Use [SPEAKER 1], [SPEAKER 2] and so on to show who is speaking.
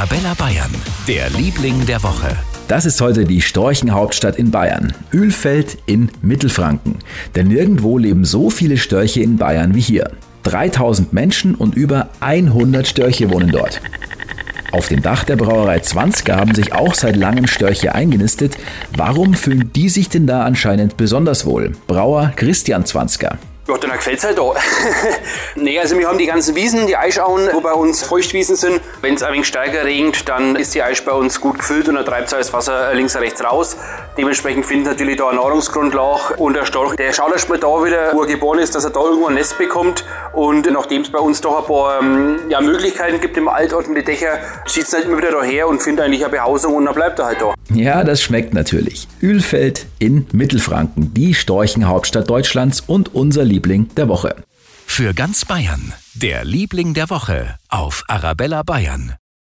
[SPEAKER 1] Arabella Bayern, der Liebling der Woche.
[SPEAKER 2] Das ist heute die Storchenhauptstadt in Bayern, Ölfeld in Mittelfranken. Denn nirgendwo leben so viele Störche in Bayern wie hier. 3000 Menschen und über 100 Störche wohnen dort. Auf dem Dach der Brauerei Zwanzger haben sich auch seit langem Störche eingenistet. Warum fühlen die sich denn da anscheinend besonders wohl? Brauer Christian Zwanzger.
[SPEAKER 3] Ja, dann gefällt es halt da. nee, also wir haben die ganzen Wiesen, die Eichauen, wo bei uns Feuchtwiesen sind. Wenn es ein wenig stärker regnet, dann ist die Eiche bei uns gut gefüllt und dann treibt das Wasser links und rechts raus. Dementsprechend findet natürlich da eine Nahrungsgrundlage und der Storch, der schaut erst mal da wieder, wo er geboren ist, dass er da irgendwo ein Nest bekommt. Und nachdem es bei uns doch ein paar ähm, ja, Möglichkeiten gibt im Altort und die Dächer, zieht es halt immer wieder daher und findet eigentlich eine Behausung und dann bleibt er halt da.
[SPEAKER 2] Ja, das schmeckt natürlich. Ölfeld in Mittelfranken, die Storchenhauptstadt Deutschlands und unser Liebling der Woche.
[SPEAKER 1] Für ganz Bayern, der Liebling der Woche auf Arabella Bayern.